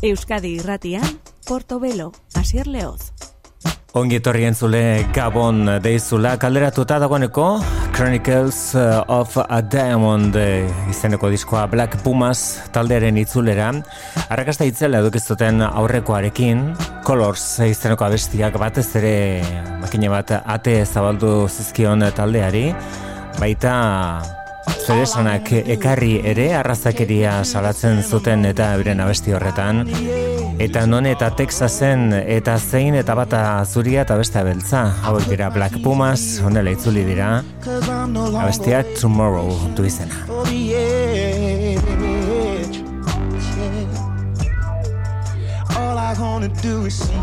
Euskadi irratian, Portobelo, Asier Leoz. Ongi etorri entzule Gabon deizula. Kalderatuta dagoeneko Chronicles of a Diamond izeneko diskoa Black Pumas taldearen itzulera. Arrakasta itzela edukiztuten aurrekoarekin Colors izeneko abestiak batez ere makine bat ate zabaldu zizkion taldeari. Baita zeresanak ekarri ere arrazakeria salatzen zuten eta euren abesti horretan Eta non eta Texasen eta zein eta bata zuria eta beste beltza. Hauek dira Black Pumas, honela itzuli dira. Abestia Tomorrow du izena. All I wanna do is see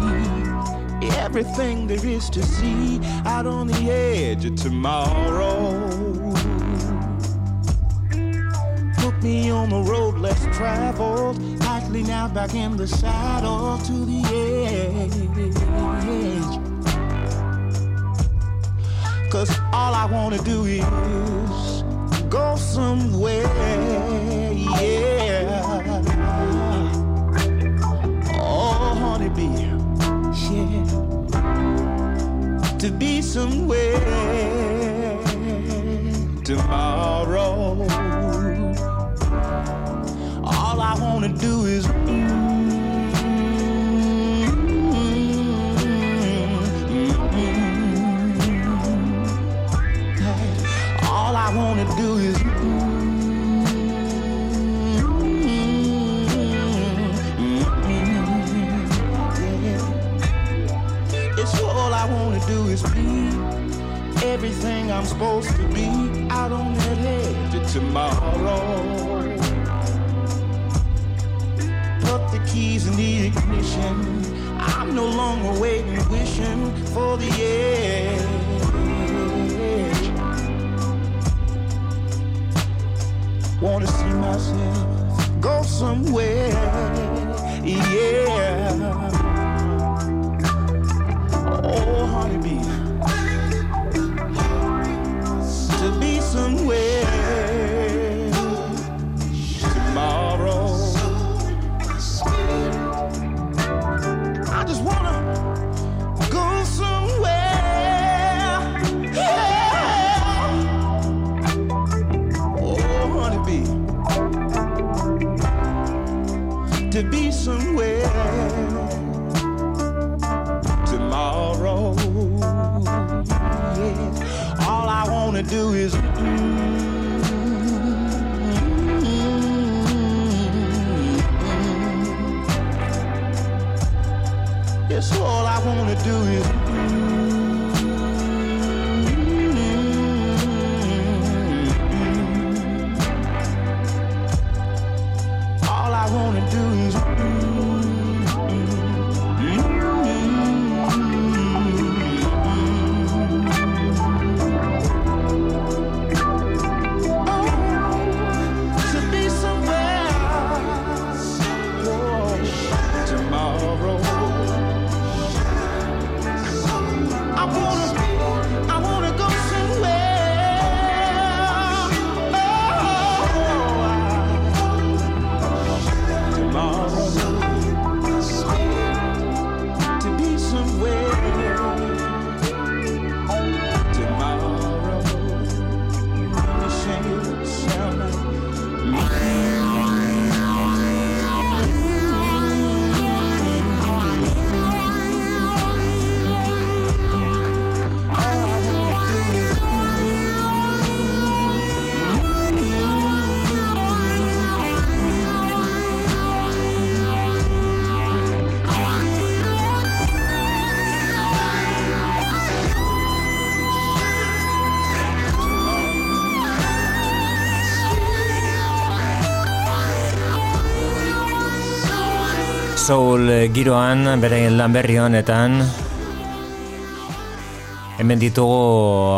Everything there is to see Out on the edge of tomorrow me on the road less traveled Lightly now back in the saddle to the edge. Cause all I wanna do is Go somewhere, yeah. Oh, honeybee, yeah To be somewhere Tomorrow I wanna do is All I wanna do is It's all I wanna do is be everything I'm supposed to be out on that edge of tomorrow put the keys in the ignition. I'm no longer waiting, wishing for the edge. Wanna see myself go somewhere, yeah. Oh, honeybee, to be somewhere wanna do is. Giroan, bere lan berri honetan. Hemen ditugu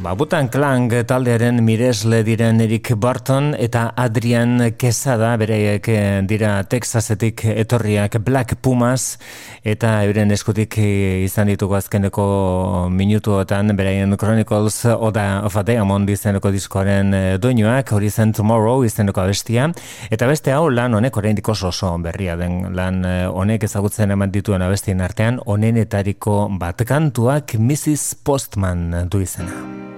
Babutan Klang taldearen miresle diren Eric Barton eta Adrian Quesada bereiek dira Texasetik etorriak Black Pumas eta euren eskutik izan ditugu azkeneko minutuotan beraien Chronicles Oda of a Diamond izeneko diskoaren eh, doinuak hori zen Tomorrow izeneko abestia eta beste hau lan honek oraindik oso oso berria den lan eh, honek ezagutzen eman dituen abestien artean onenetariko bat kantuak Mrs. Postman du izena.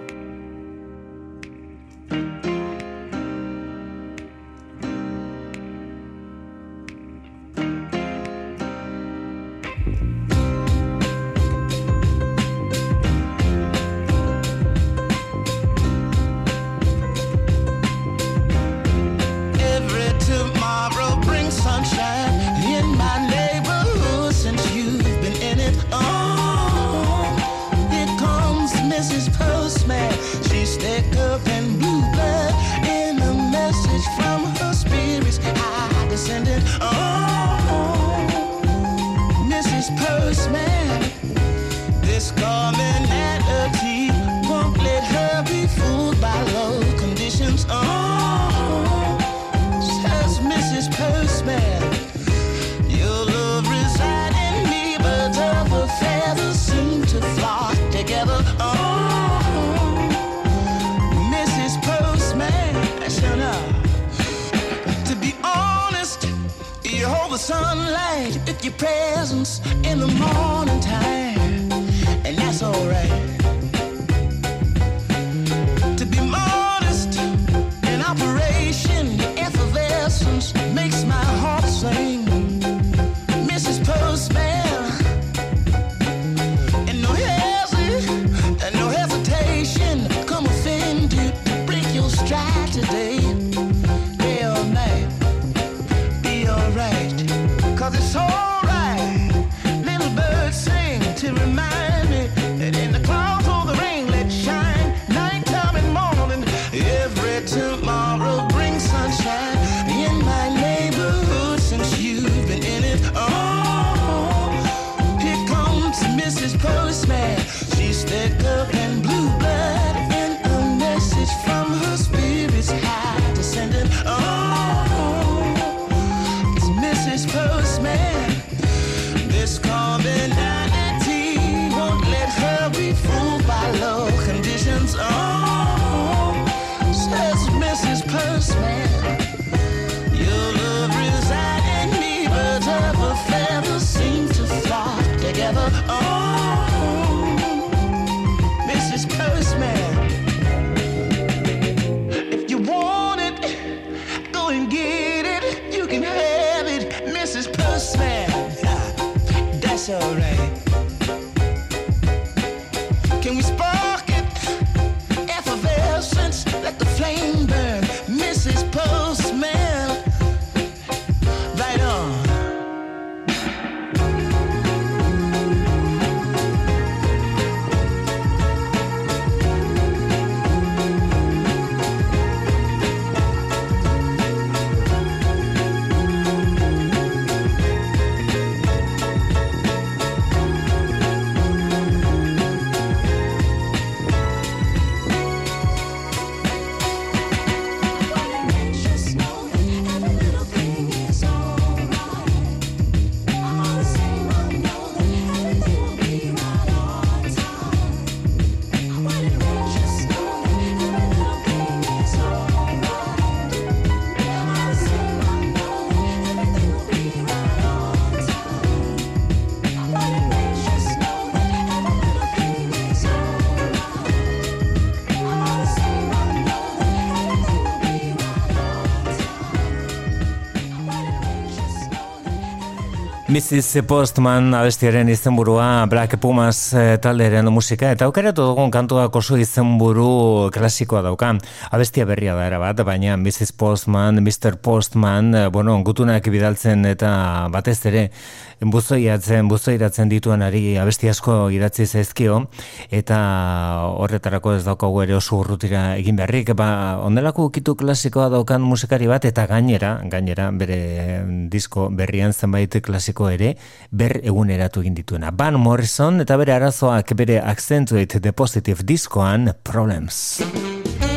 Mrs. Postman abestiaren izenburua Black Pumas e, talderen musika eta aukeratu dugun kantuak oso izenburu klasikoa dauka. Abestia berria da era bat, baina Mrs. Postman, Mr. Postman, e, bueno, gutunak bidaltzen eta batez ere buzoiatzen, buzoiratzen dituanari abesti asko idatzi zaizkio eta horretarako ez daukagu ere oso urrutira egin beharrik, ba, ondelako ukitu klasikoa daukan musikari bat eta gainera, gainera bere disko berrian zenbait klasiko ere ber eguneratu egin dituena. Van Morrison eta bere arazoak bere Accentuate the Positive diskoan Problems.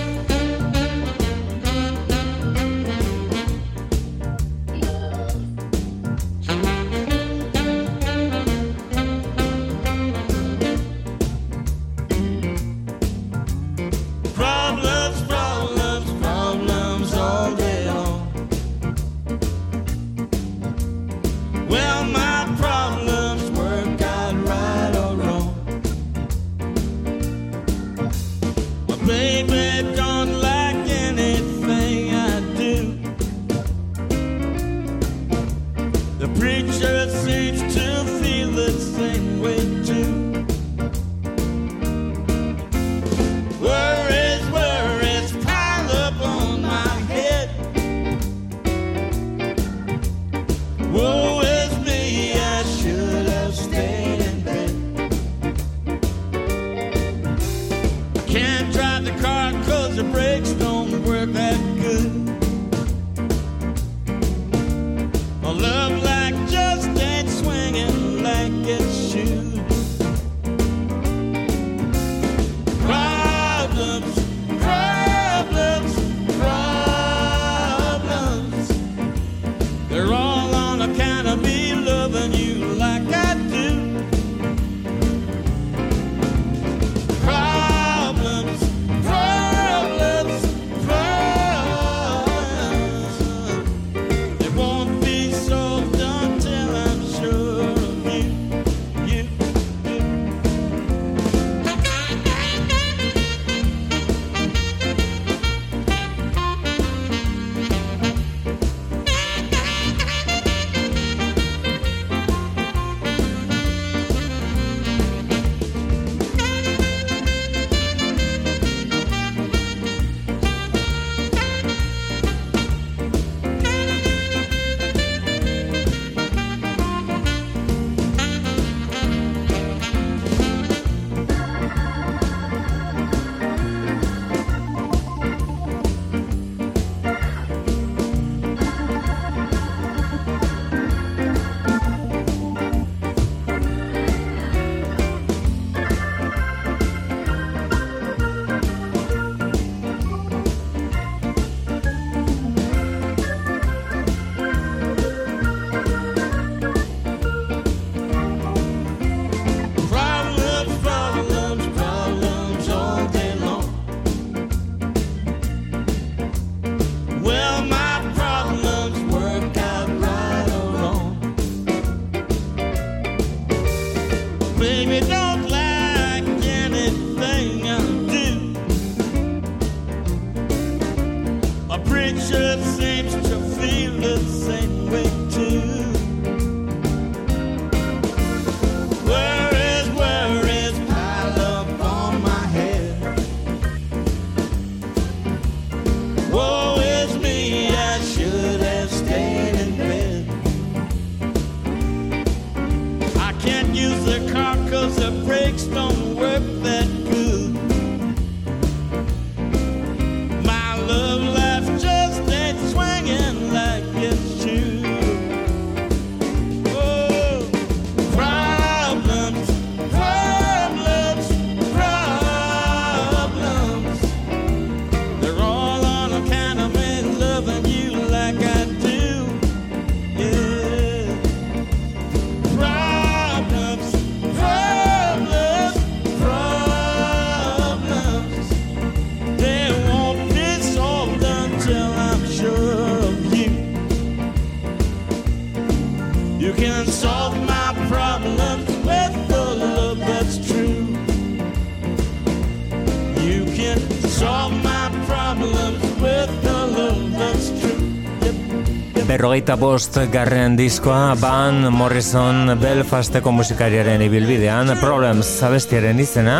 Bost garren diskoa Van Morrison Belfasteko musikariaren ibilbidean Problems abestiaren izena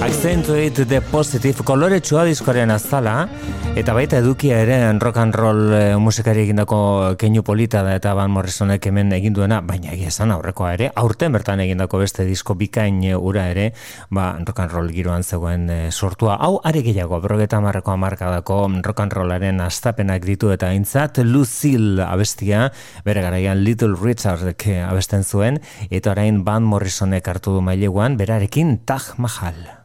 Accentuate the Positive koloretsua diskoaren azala eta baita edukia ere rock and roll e, musikari egindako keinu polita da eta Van Morrisonek hemen eginduena baina egia esan aurrekoa ere aurten bertan egindako beste disko bikain ura ere ba, rock and roll giroan zegoen e, sortua hau are gehiago berrogeta marreko amarkadako rock and rollaren astapenak ditu eta intzat Lucille abestia, bere garaian Little Richard abesten zuen, eta orain Van Morrisonek hartu du maileguan, berarekin Taj Mahal.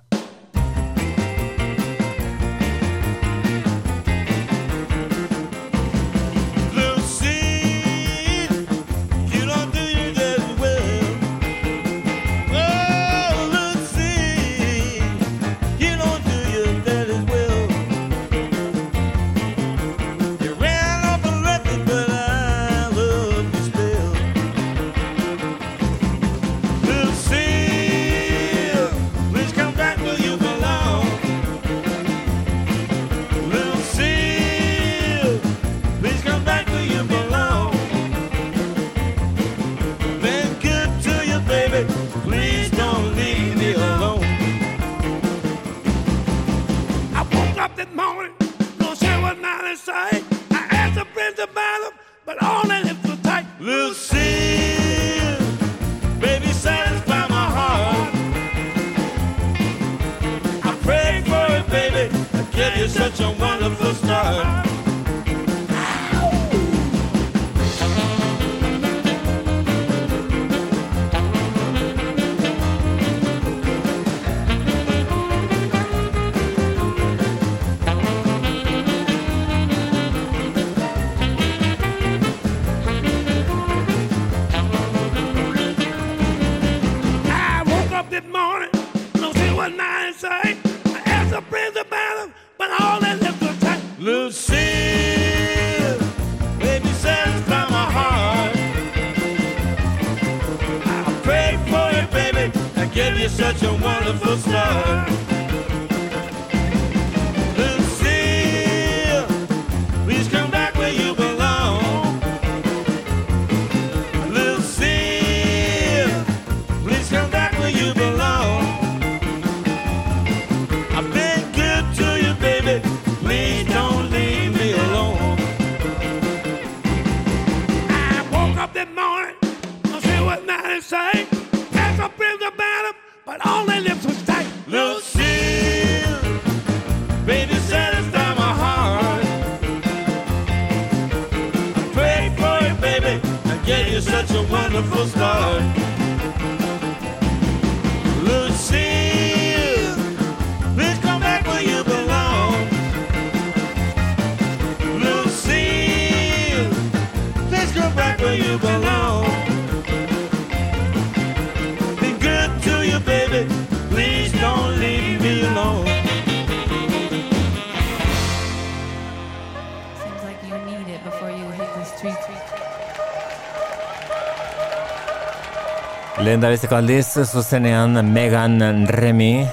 Da aldiz, zuzenean Megan Remy.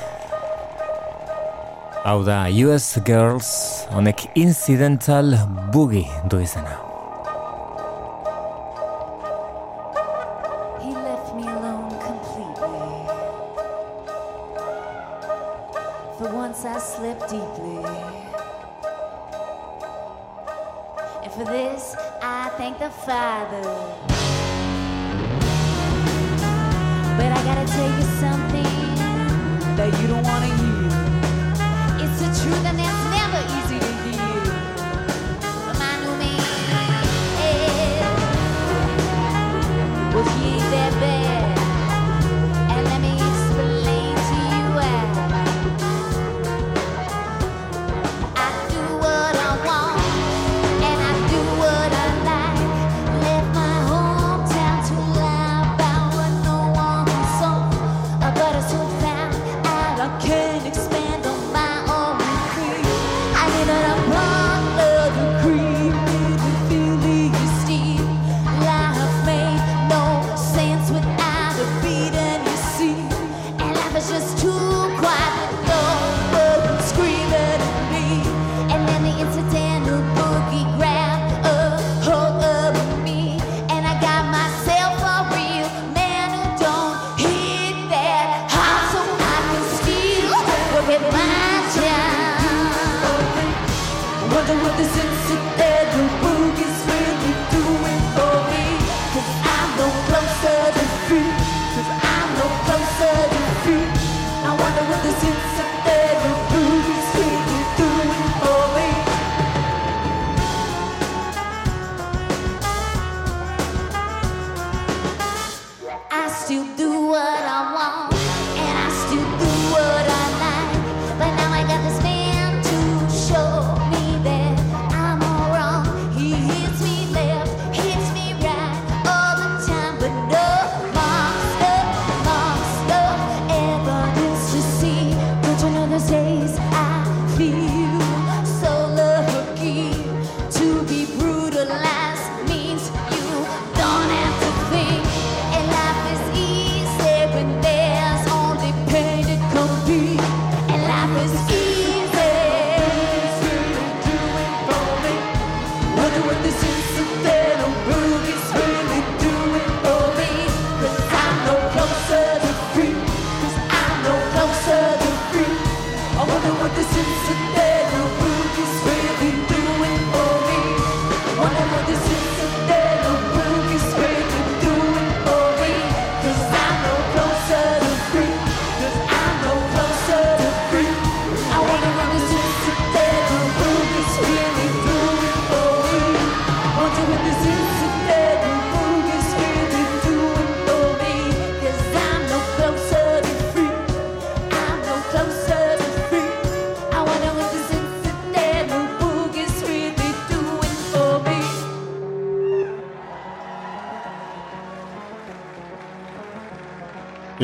Hau da US Girls honek incidental boogie du izena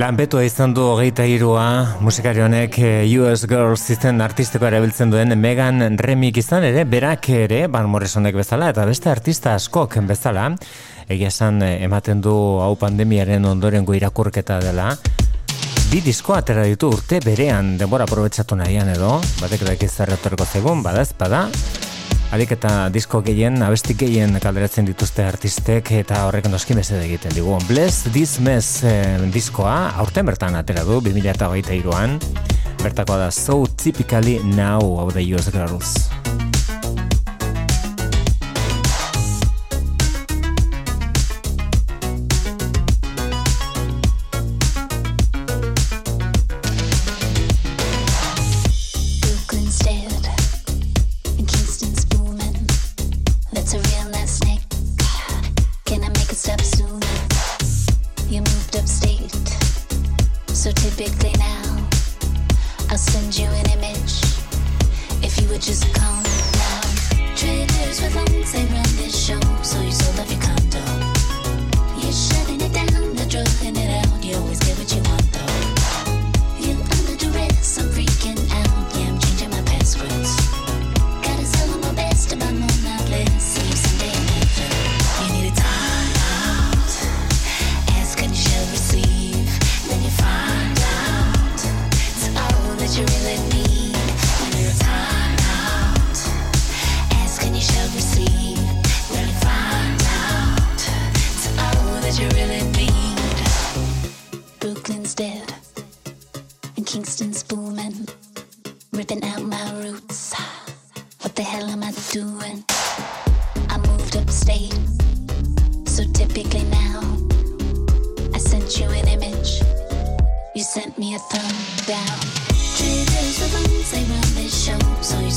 Lanpetua izan du hogeita irua musikari honek eh, US Girls izten artistiko erabiltzen duen Megan Remik izan ere, berak ere, Van Morrisonek bezala, eta beste artista askok bezala, egia esan eh, ematen du hau pandemiaren ondorengo irakurketa dela, bi disko atera ditu urte berean denbora aprobetsatu nahian edo, batek da ikizarretorko zegoen, badaz, bada, Alik eta disko gehien, abestik gehien kalderatzen dituzte artistek eta horrek noski mesede egiten digu. Bless This Mess eh, diskoa, aurten bertan atera du, 2008an, bertakoa da So Typically Now of the US Girls. me a thumb down. Triggers with them, they run this show, so you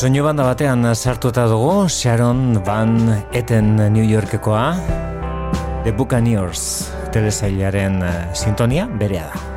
Soinu banda batean sartuta dugu Sharon Van Etten New Yorkekoa The Buccaneers telesailaren eh, sintonia berea da.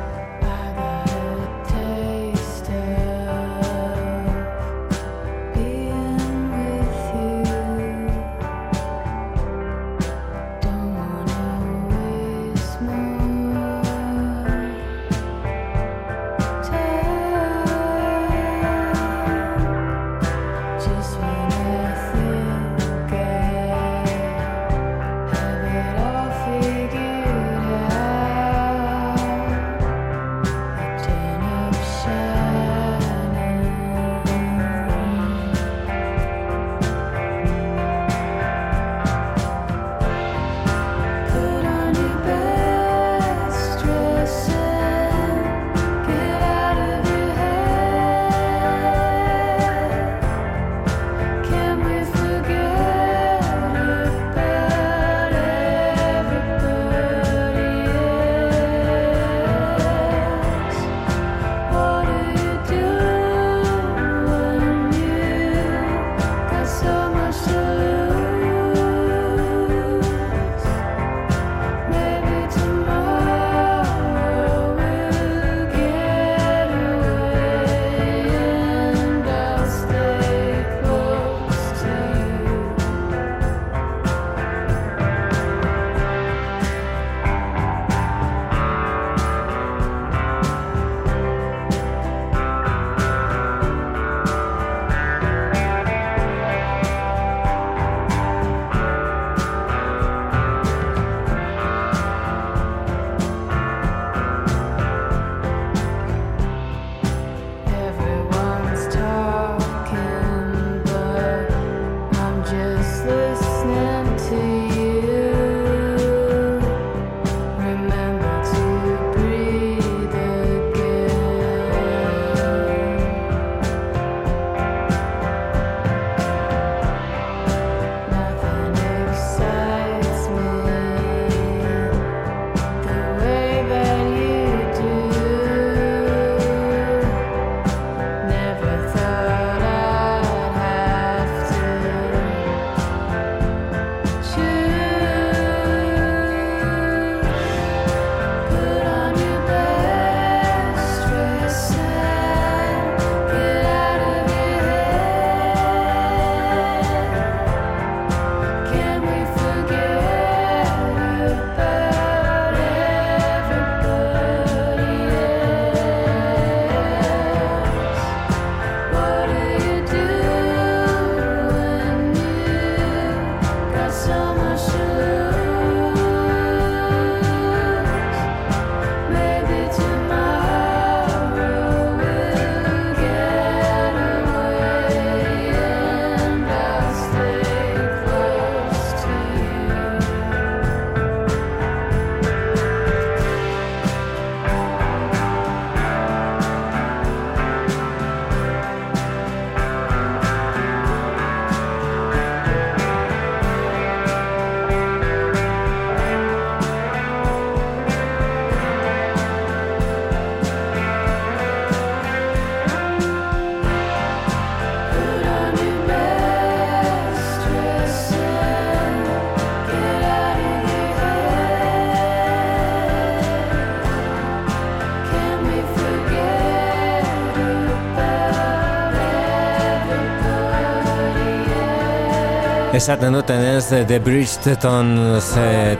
Esaten duten ez, The Bridgeton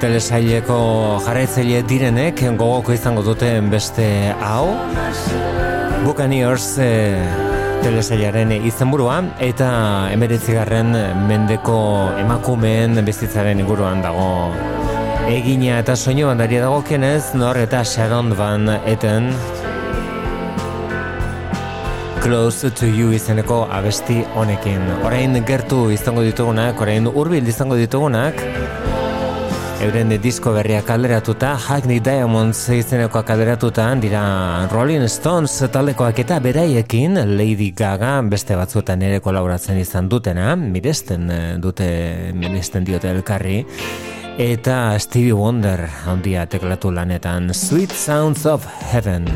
telesaileko jarraitzaile direnek gogoko izango duten beste hau. Buccaneers e, telesailaren izenburua eta emeretzigarren mendeko emakumeen bizitzaren inguruan dago egina eta soinu bandaria dago kenez, nor eta Sharon Van Eten Close to You izeneko abesti honekin. Orain gertu izango ditugunak, orain urbil izango ditugunak, euren disko berriak alderatuta, Hackney Diamonds izeneko alderatuta, dira Rolling Stones taldekoak eta beraiekin, Lady Gaga beste batzuetan ere kolaboratzen izan dutena, miresten eh, dute, miresten diote elkarri, eta Stevie Wonder handia teklatu lanetan, Sweet Sounds of Heaven.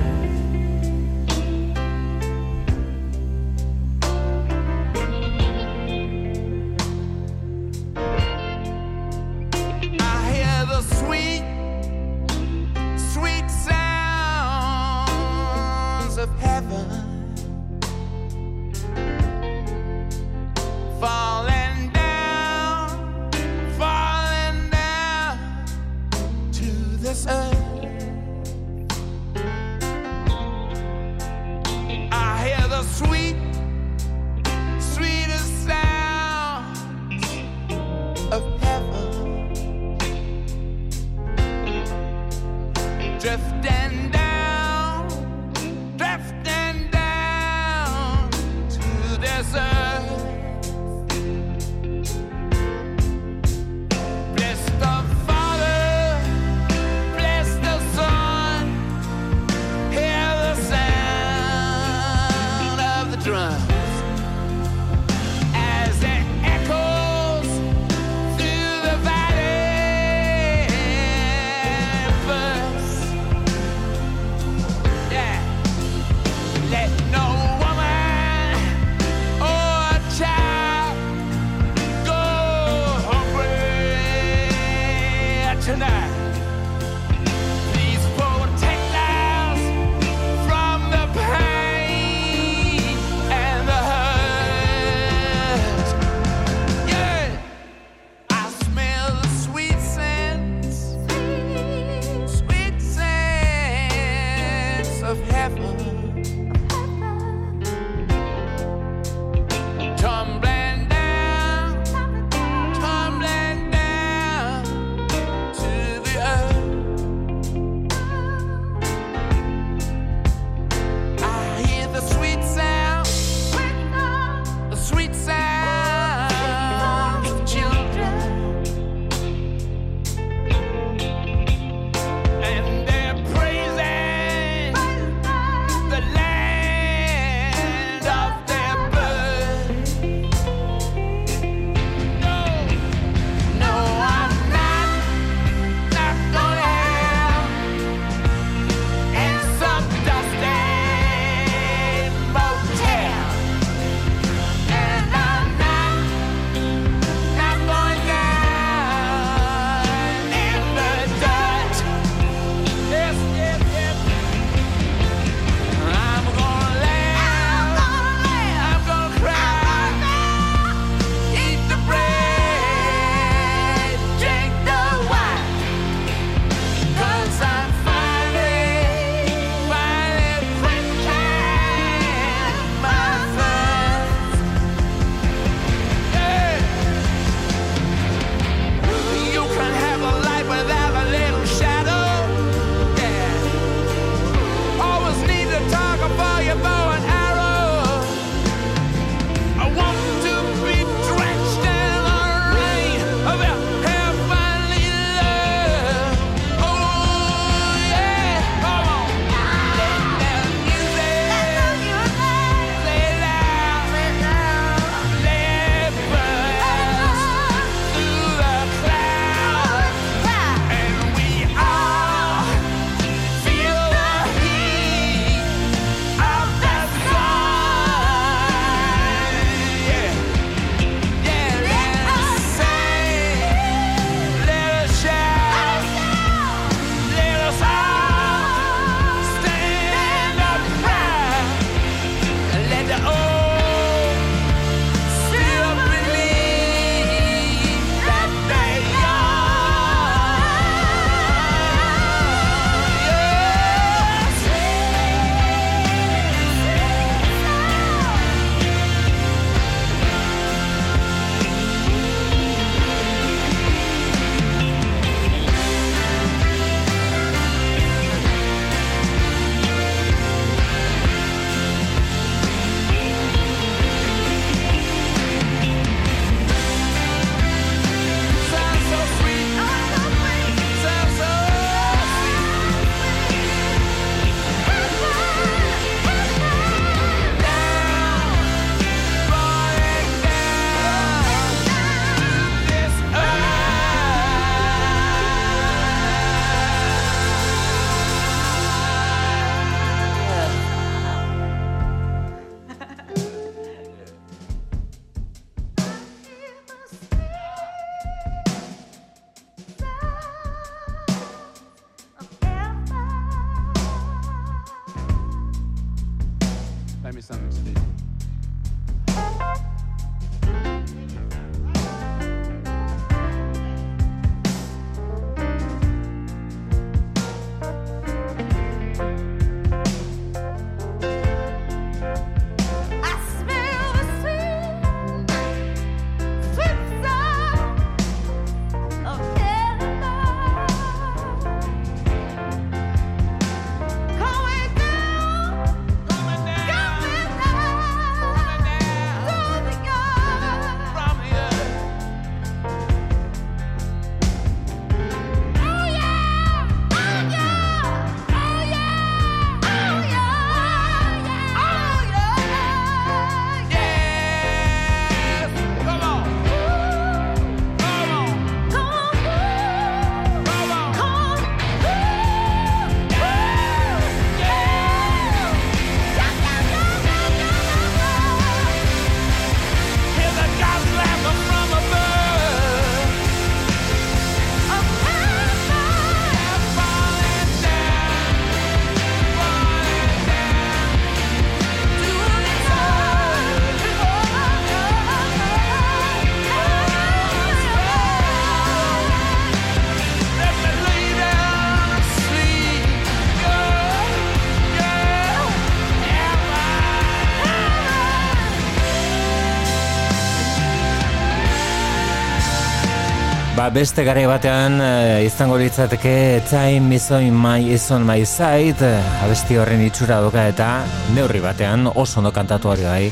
Beste gare batean uh, izango litzateke Time is on my, is on my side abesti horren itxura doka eta neurri batean oso ondo kantatu hori bai.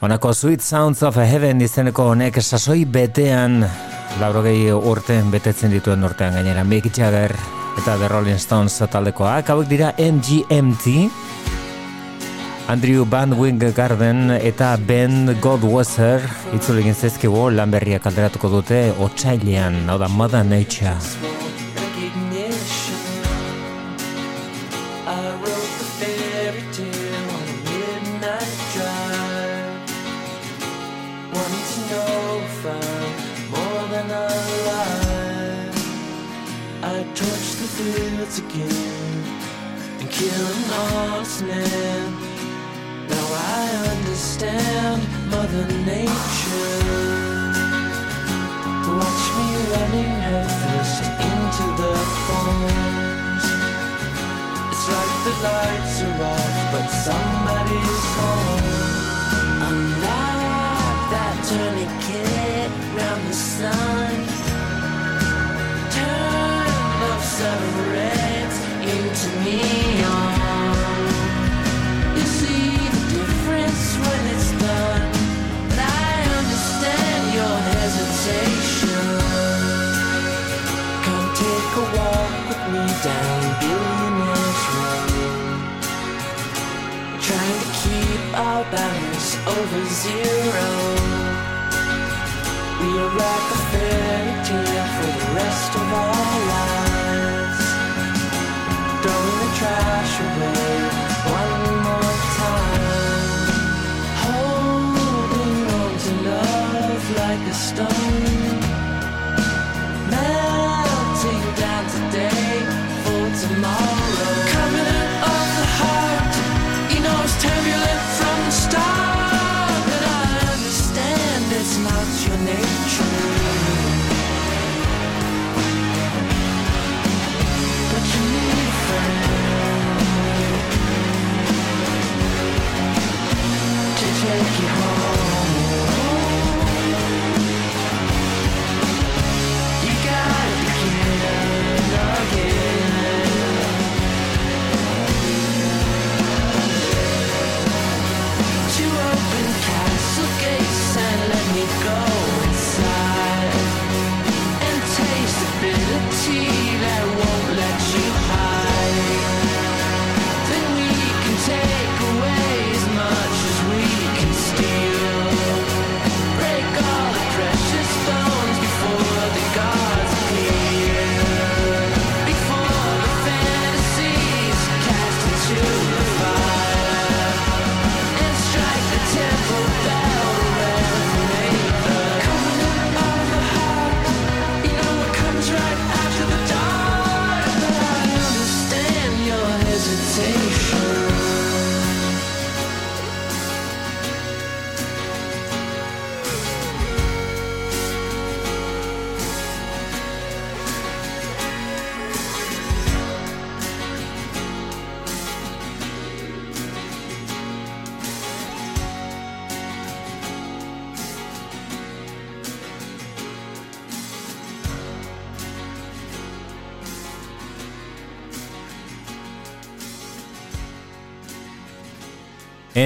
Honako Sweet Sounds of Heaven izeneko honek sasoi betean laurogei urten betetzen dituen urtean gainera. Mick Jagger eta The Rolling Stones taldekoak hauek dira MGMT Andrew Van Wing Garden eta Ben Godwasser itzule egin zezkigu lan berriak alderatuko dute otxailean, hau da Mother Nature. Over zero. We are like a fairy for the rest of our lives. Throwing the trash away. One more time. Holding on to love like a stone see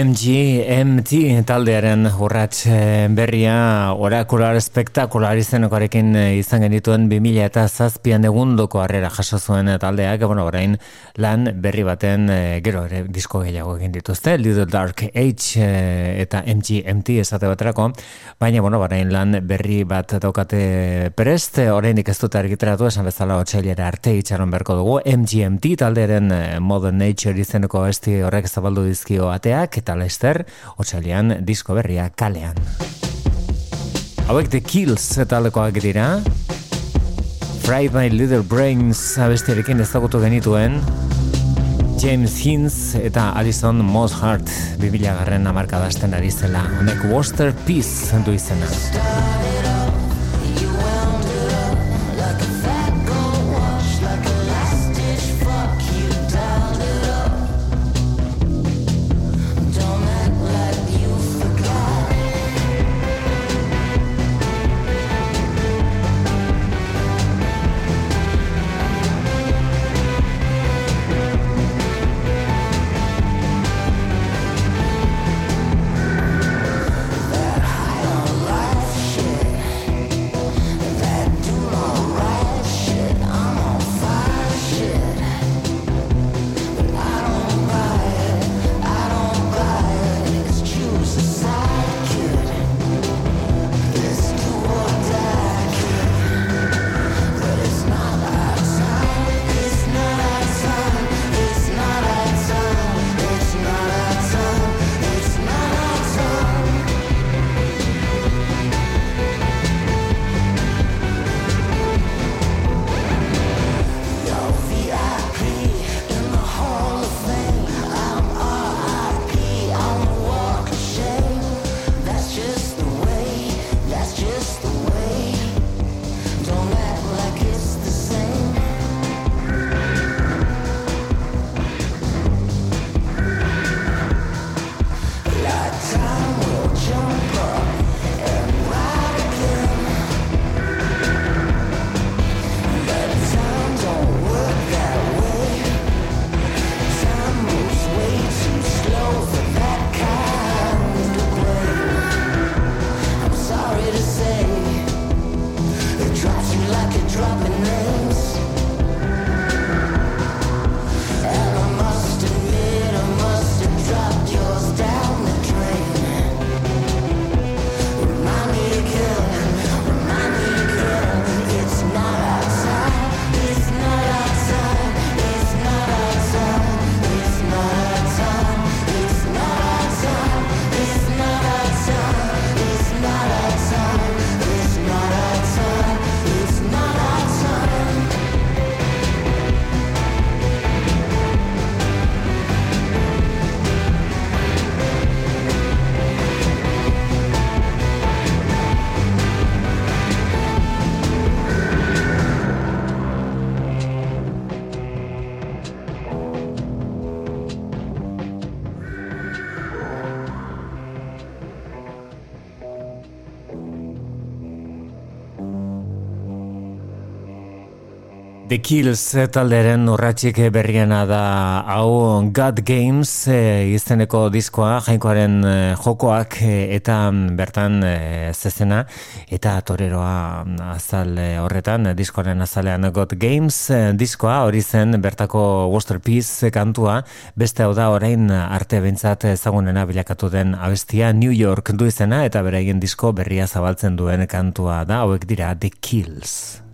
MGMT taldearen urrats eh, berria orakular espektakular izenekoarekin eh, izan genituen 2000 eta zazpian egundoko harrera jaso zuen taldeak, bueno, orain lan berri baten eh, gero ere disko gehiago egin dituzte, Little Dark Age eta MGMT esate baterako, baina, bueno, orain lan berri bat daukate prest, orainik ez dute argitratu esan bezala otxailera arte itxaron berko dugu, MGMT taldearen Modern Nature izeneko esti horrek zabaldu dizkio ateak, eta Lester, otsailean disko berria kalean. Hauek The Kills eta lekoak dira. Fried My Little Brains abestiarekin ezagutu genituen. James Hines eta Alison Mosshart bibila garren amarkadazten ari zela. Honek Worcester Peace du izena. Kills talderen urratxik berriena da hau God Games e, izeneko diskoa, jainkoaren e, jokoak e, eta bertan e, zezena eta toreroa azal horretan, diskoaren azalean God Games diskoa hori zen bertako Peace kantua, beste hau da orain arte bentsat ezagunena bilakatu den abestia New York du izena eta beraien disko berria zabaltzen duen kantua da, hauek dira The Kills.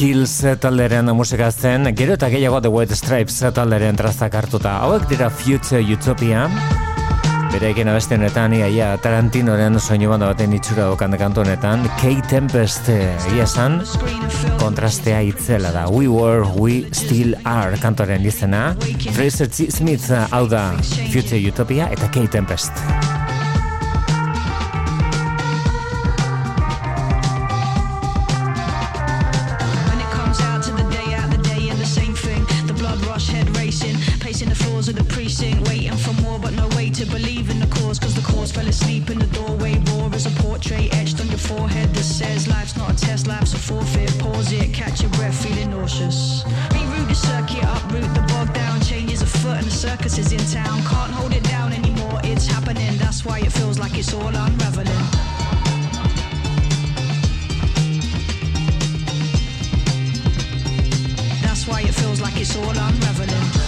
Kills talderen musika zen, gero eta gehiago The White Stripes talderen trazak hartuta. Hauek dira Future Utopia, bere egin abestenetan, ia, Tarantinoren soinu banda baten itxura dokan kantu honetan, K-Tempest ia esan, kontrastea itzela da. We were, we still are kantoren izena. Fraser T. Smith hau da Future Utopia eta K-Tempest. K-Tempest. that's why it feels like it's all unraveling. That's why it feels like it's all unraveling.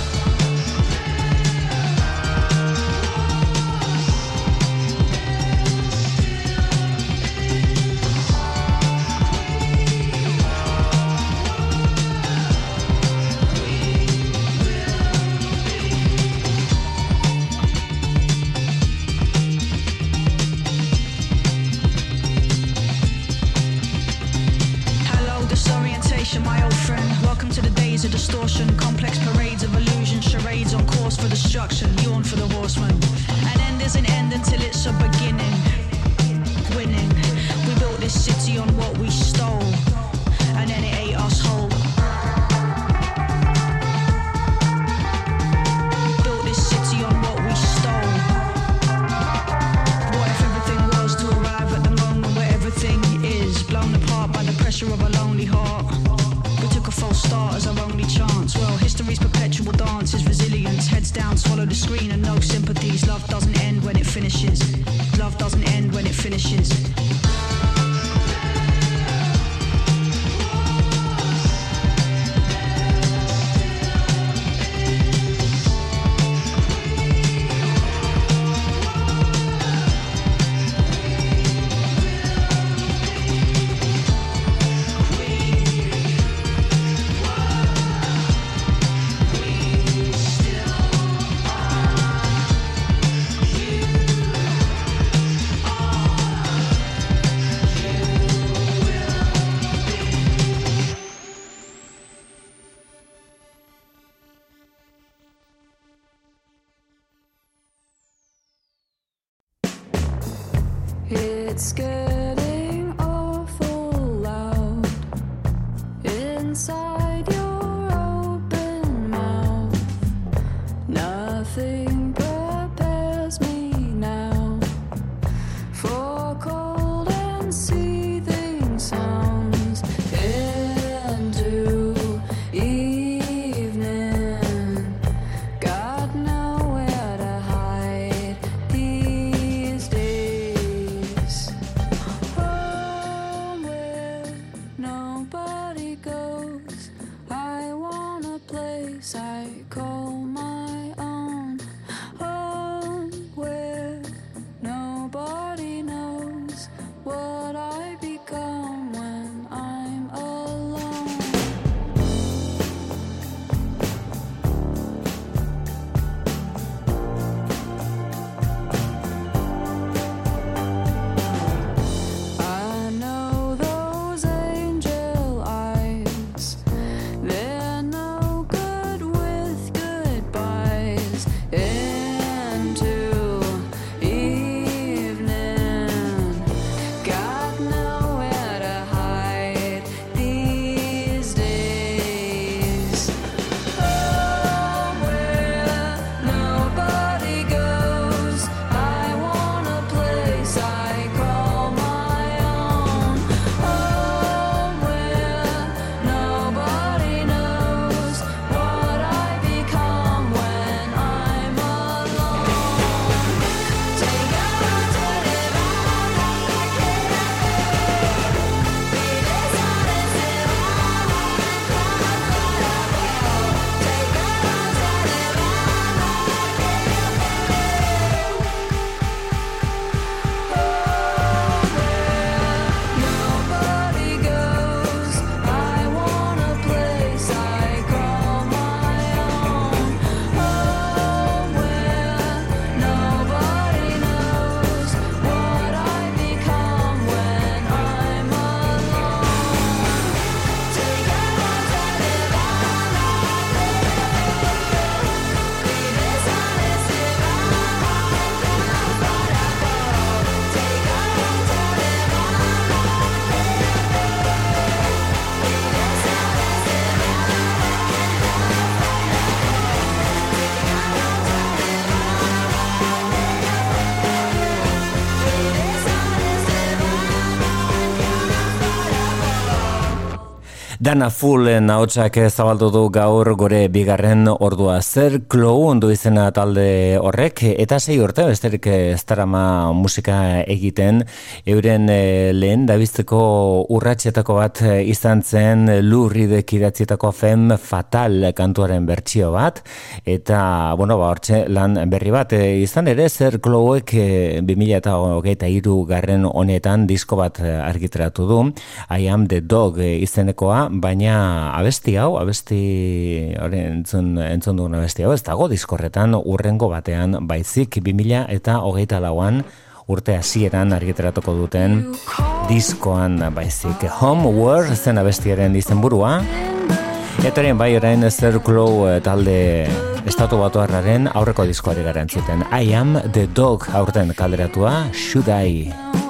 Dana Fullen haotxak zabaldu du gaur gore bigarren ordua. Zer klou ondu izena talde horrek eta sei urte besterik ez darama musika egiten. Euren e, lehen dabizteko urratxetako bat izan zen lurridek idatzietako fem fatal kantuaren bertsio bat. Eta bueno ba hortxe lan berri bat e, izan ere zer klouek e, 2000 eta hogeita iru garren honetan disko bat argitratu du. I am the dog izenekoa baina abesti hau, abesti horren entzun, entzun duen abesti hau, ez dago diskorretan urrengo batean baizik 2000 eta hogeita lauan urte hasieran argiteratuko duten diskoan baizik. Homeward zen abestiaren izenburua Etaren bai orain Zer Glow eh, talde estatu batu aurreko diskoari gara entzuten. I am the dog aurten kalderatua, should I?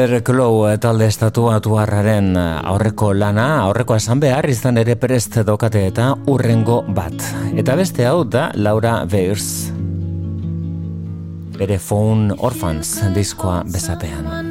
Mr. Glow talde estatu atuarraren aurreko lana, aurreko esan behar izan ere prest dokate eta urrengo bat. Eta beste hau da Laura Weirs. Bere phone orphans diskoa bezapean.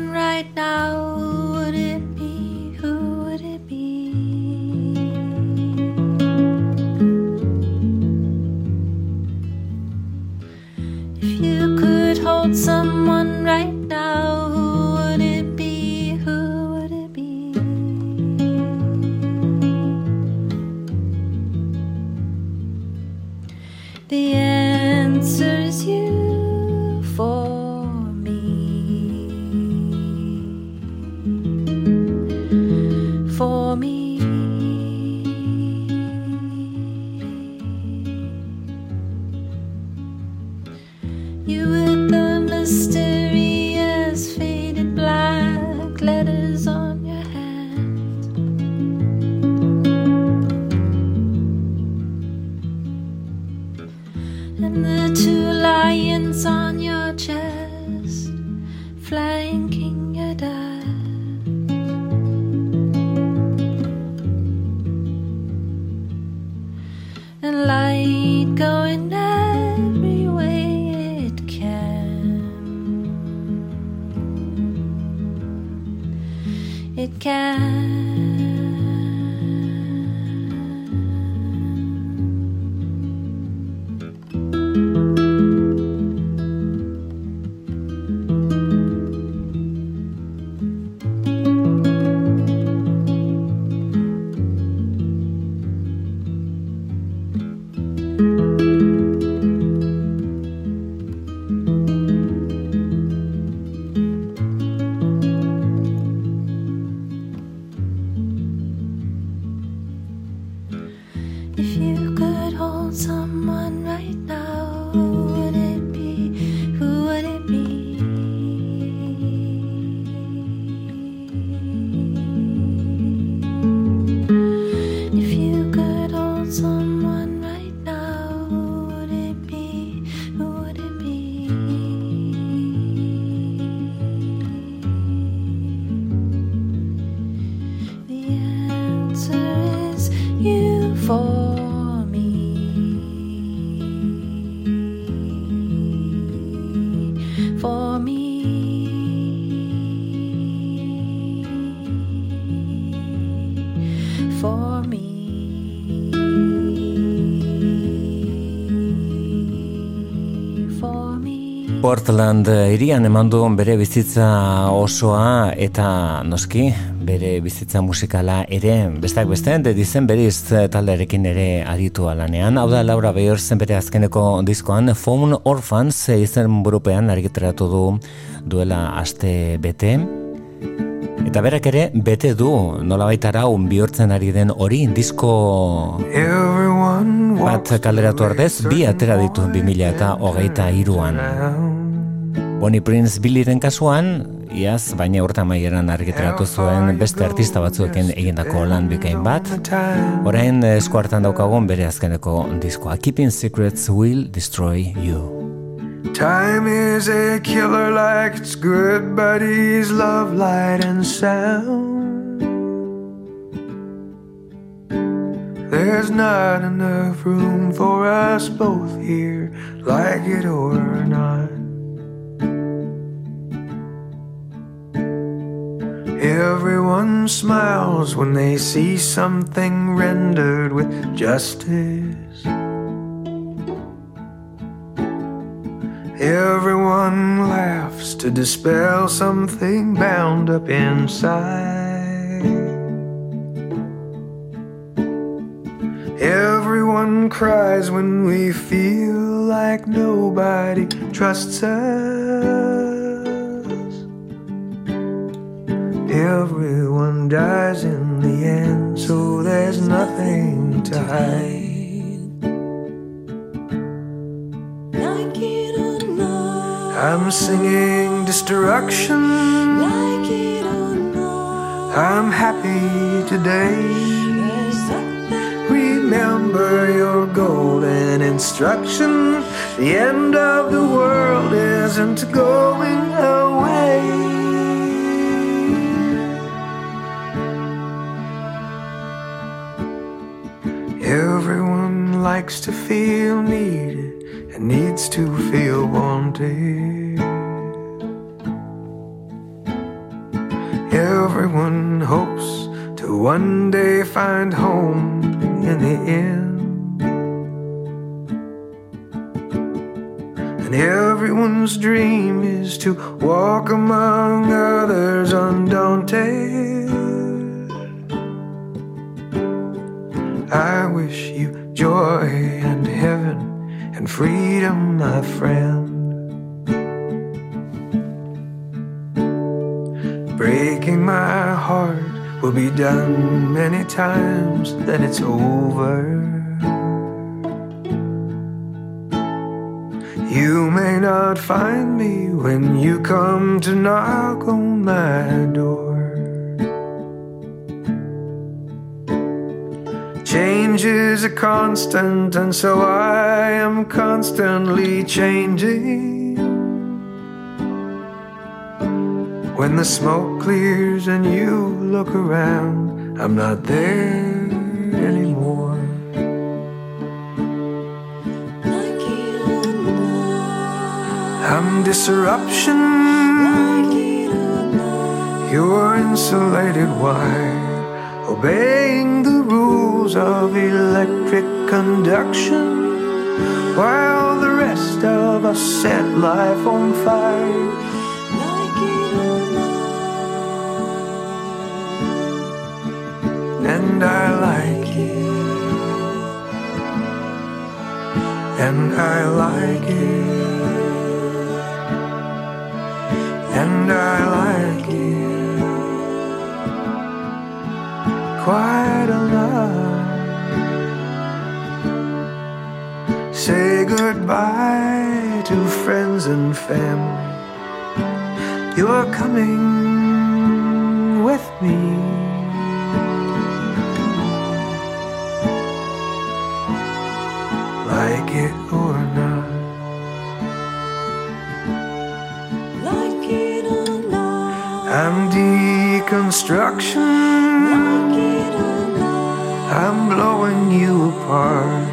Portland irian eman du bere bizitza osoa eta noski bere bizitza musikala ere bestak beste de dizen beriz talderekin ere aritu alanean. Hau da Laura Beyer zen bere azkeneko diskoan Phone Orphans izen burupean argiteratu du duela aste bete. Eta berak ere bete du nola baita bihurtzen ari den hori disko bat kaleratu ordez bi atera ditu 2000 eta hogeita iruan. Bonnie Prince Billyren kasuan, iaz, baina urta maieran argiteratu zuen beste artista batzuekin egindako lan bikain bat. Orain eskuartan daukagun bere azkeneko diskoa. Keeping Secrets Will Destroy You. Time is a killer like it's good buddies love light and sound There's not enough room for us both here like it or not Everyone smiles when they see something rendered with justice Everyone laughs to dispel something bound up inside. Everyone cries when we feel like nobody trusts us. Everyone dies in the end, so there's nothing to hide. I'm singing destruction. Like it or not. I'm happy today. Remember your golden instruction. The end of the world isn't going away. Likes to feel needed and needs to feel wanted. Everyone hopes to one day find home in the end. And everyone's dream is to walk among others undaunted. I wish you joy and heaven and freedom, my friend. Breaking my heart will be done many times, then it's over. You may not find me when you come to knock on my door. Change is a constant, and so I am constantly changing. When the smoke clears and you look around, I'm not there anymore. I'm disruption. You're insulated wire obeying the rules of electric conduction, while the rest of us set life on fire. And I like it, and I like it, and I like quite a lot. Say goodbye to friends and family. You're coming with me. Like it or not. Like it or not. I'm deconstruction. I'm blowing you apart.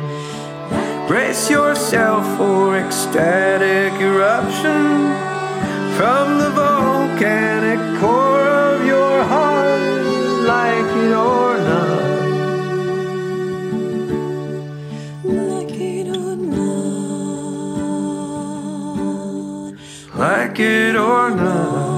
Brace yourself for ecstatic eruption from the volcanic core of your heart, like it or not. Like it or not. Like it or not.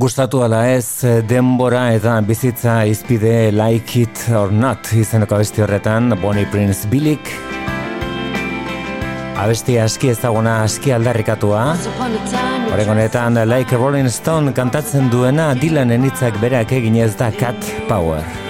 Gustatu ala ez denbora eta bizitza izpide like it or not izeneko abesti horretan Bonnie Prince Billik. Abesti aski ezaguna aski aldarrikatua. Horren honetan Like a Rolling Stone kantatzen duena Dylanen hitzak berak eginez da Cat Power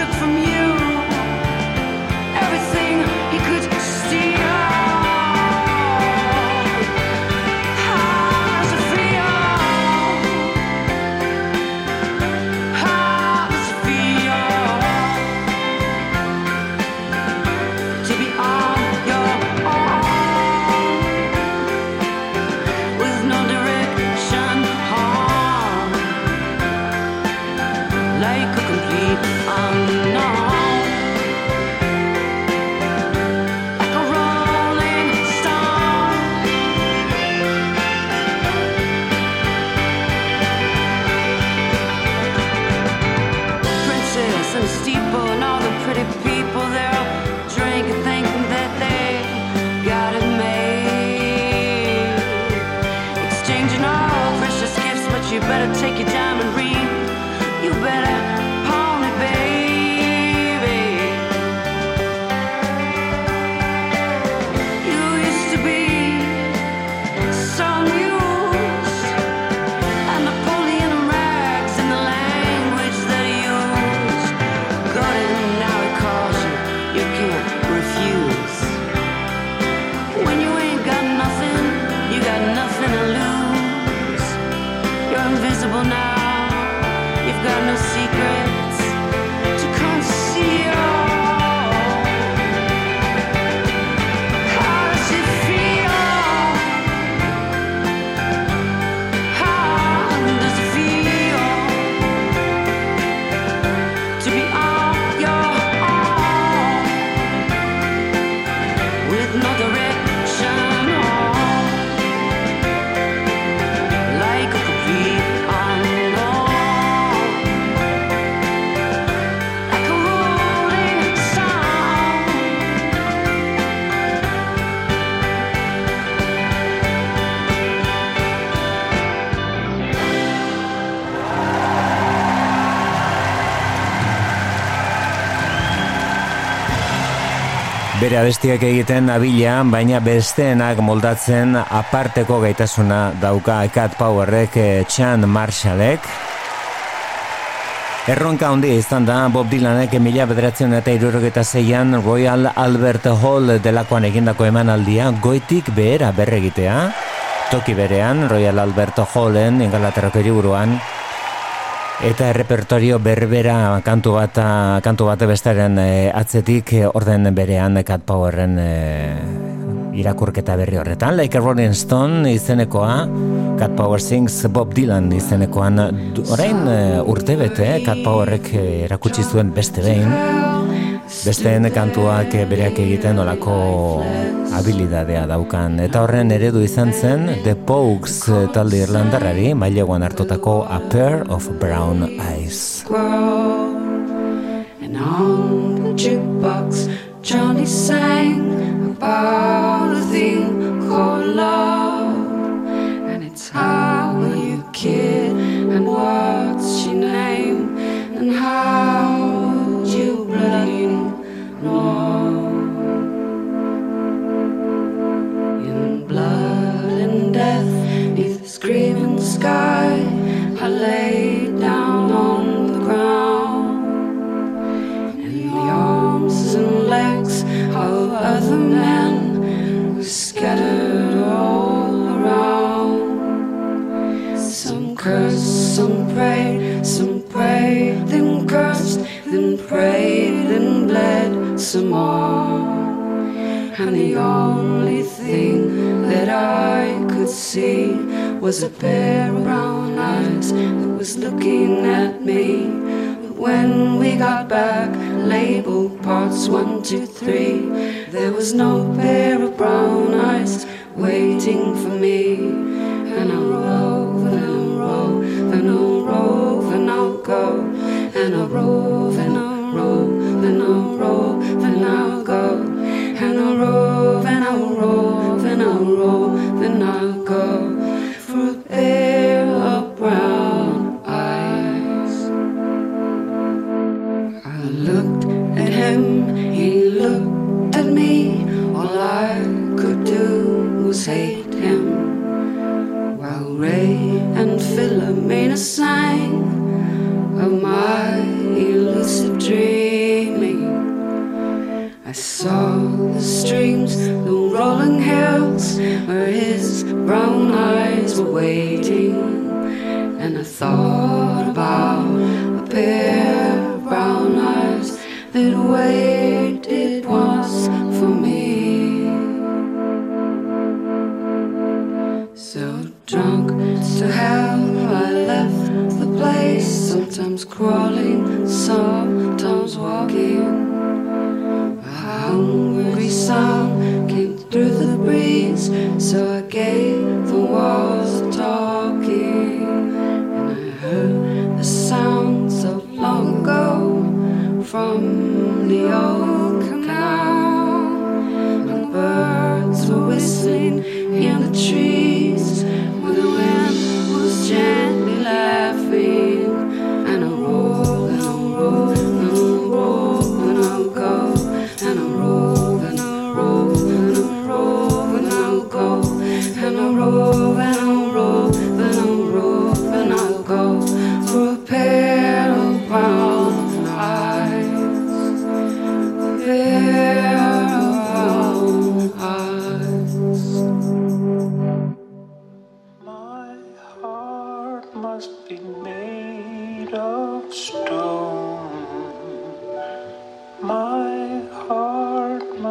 took from you. Bere abestiak egiten abila, baina besteenak moldatzen aparteko gaitasuna dauka Cat Powerrek eh, Chan Marshallek. Erronka handi izan da Bob Dylanek mila bederatzen eta irurogeta zeian Royal Albert Hall delakoan egindako emanaldia goitik behera berregitea. Toki berean Royal Albert Hallen ingalaterrako eriburuan Eta repertorio berbera kantu bat kantu bat bestaren e, atzetik e, orden berean Cat Powerren e, irakurketa berri horretan. Like a Rolling Stone izenekoa Cat Power Sings Bob Dylan izenekoan orain e, urte bete Cat Powerrek erakutsi zuen beste behin besteen kantuak bereak egiten olako habilidadea daukan. Eta horren eredu izan zen The Pogues talde irlandarrari maileguan hartotako A Pair of Brown Eyes. And on the jukebox Johnny sang about Was a pair of brown eyes That was looking at me. But when we got back Labeled parts one, two, three There was no pair of brown eyes Waiting for me. And I'll rove and I'll rove And I'll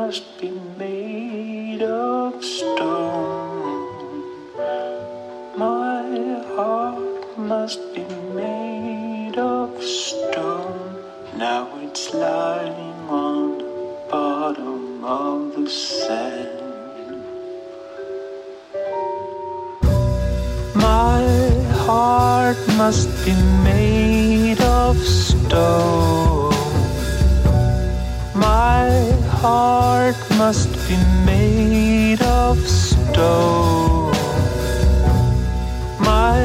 must be made of stone. My heart must be made of stone. Now it's lying on the bottom of the sand. My heart must be made of stone. Heart must be made of stone. My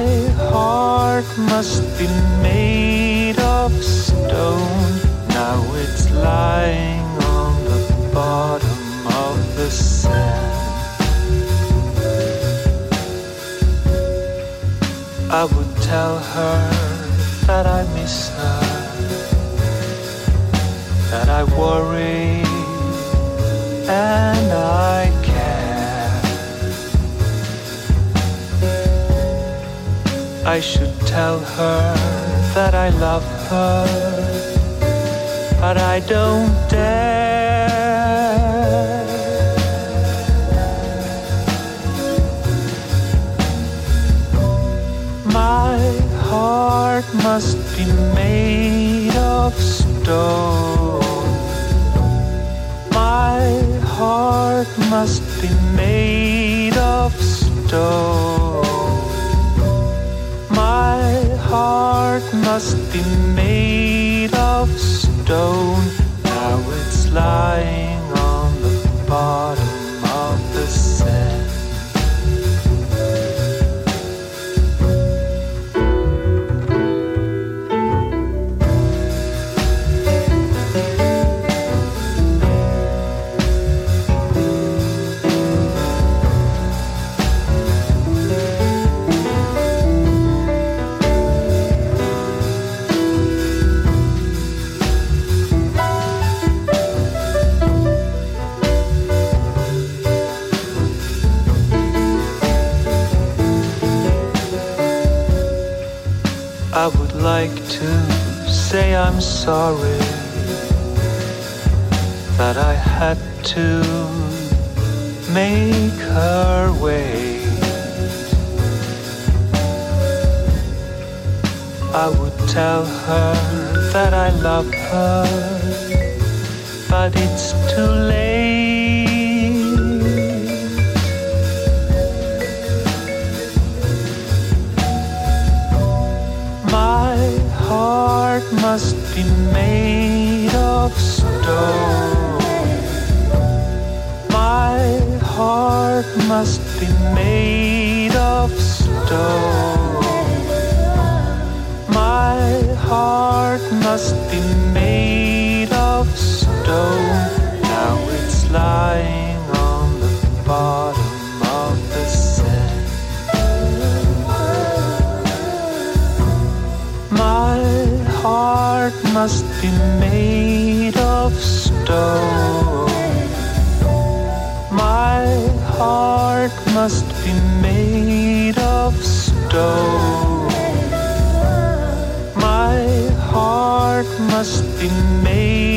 heart must be made of stone. Now it's lying on the bottom of the sand. I would tell her that I miss her, that I worry and I care. I should tell her that I love her, but I don't dare. My heart must be made of stone. Must be made of stone. My heart must be made of stone. Now it's lying on the bottom sorry that I had to make her wait. I would tell her that I love her, but it's too late. Must be made of stone. My heart must be made of stone. My heart must be made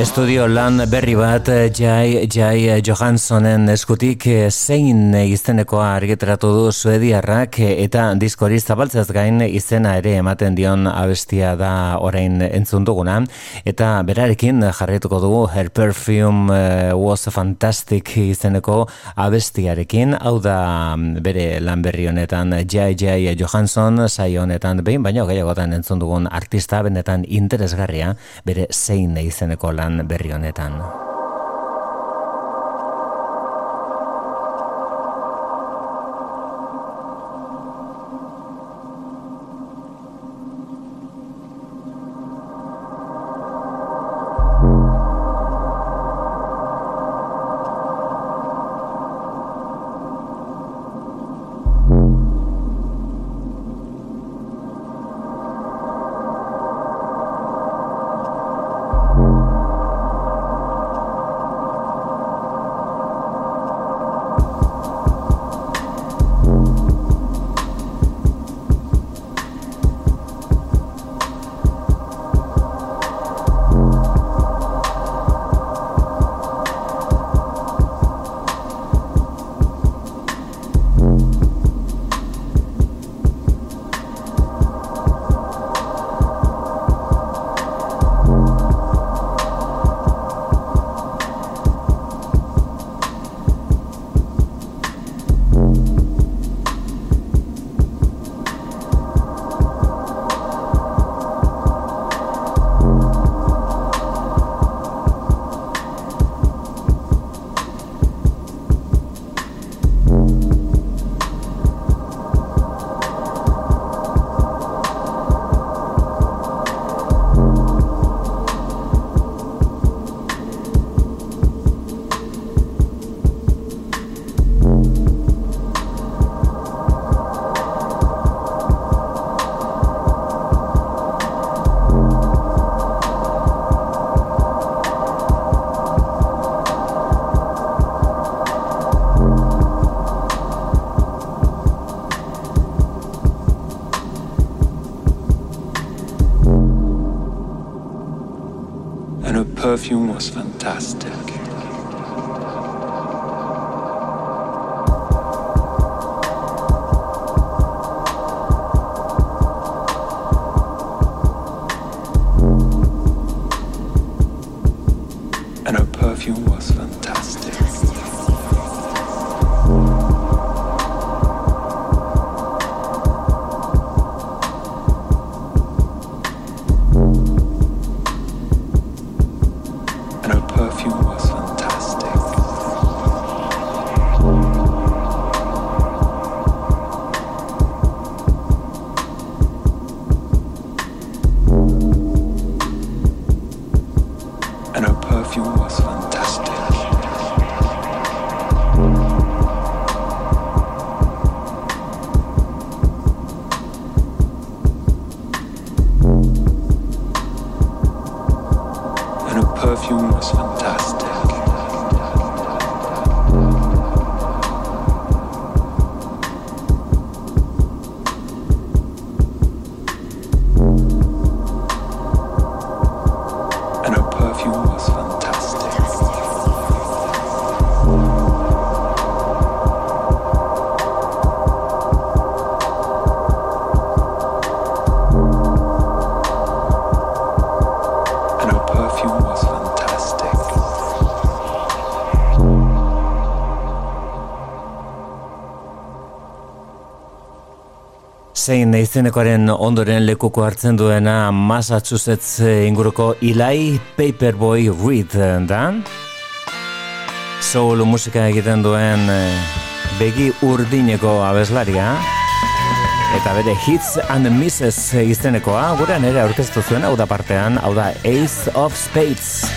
Estudio lan berri bat Jai, Jai Johanssonen eskutik eh, zein izenekoa argitaratu du suediarrak eh, eta diskori zabaltzez gain izena ere ematen dion abestia da orain entzun duguna. Eta berarekin jarrituko dugu Her Perfume eh, Was Fantastic izeneko abestiarekin. Hau da mm, bere lan berri honetan Jai Jai Johansson saio honetan behin baino gehiagotan entzun dugun artista benetan interesgarria bere zein izeneko lan berri honetan. was fantastic. Zein izenekoaren ondoren lekuko hartzen duena Massachusetts inguruko Eli Paperboy Reed da. Soul musika egiten duen eh, begi urdineko abeslaria. Eta bere hits and misses izenekoa, gure nere aurkeztu zuen, hau da partean, hau da Ace of Spades.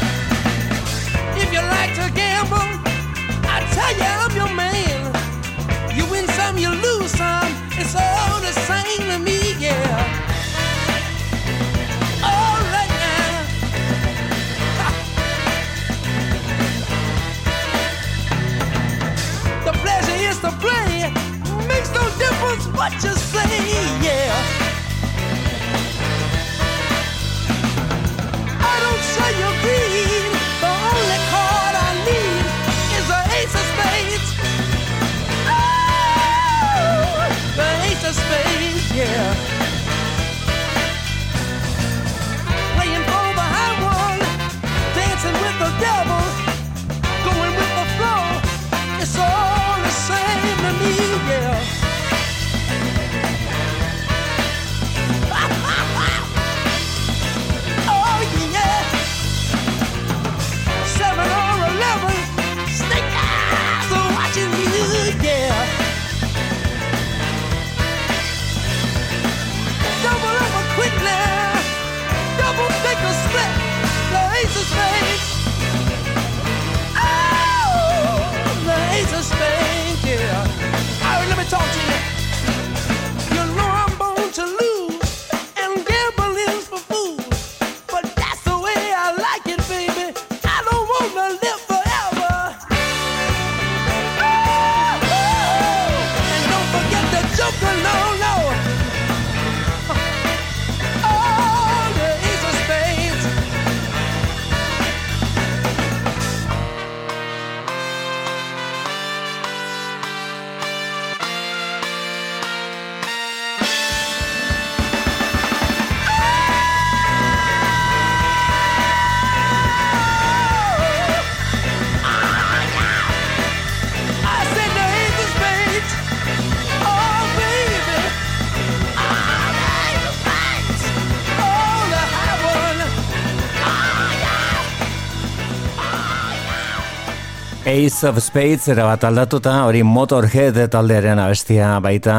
Ace of Spades era bat aldatuta, hori Motorhead taldearen abestia baita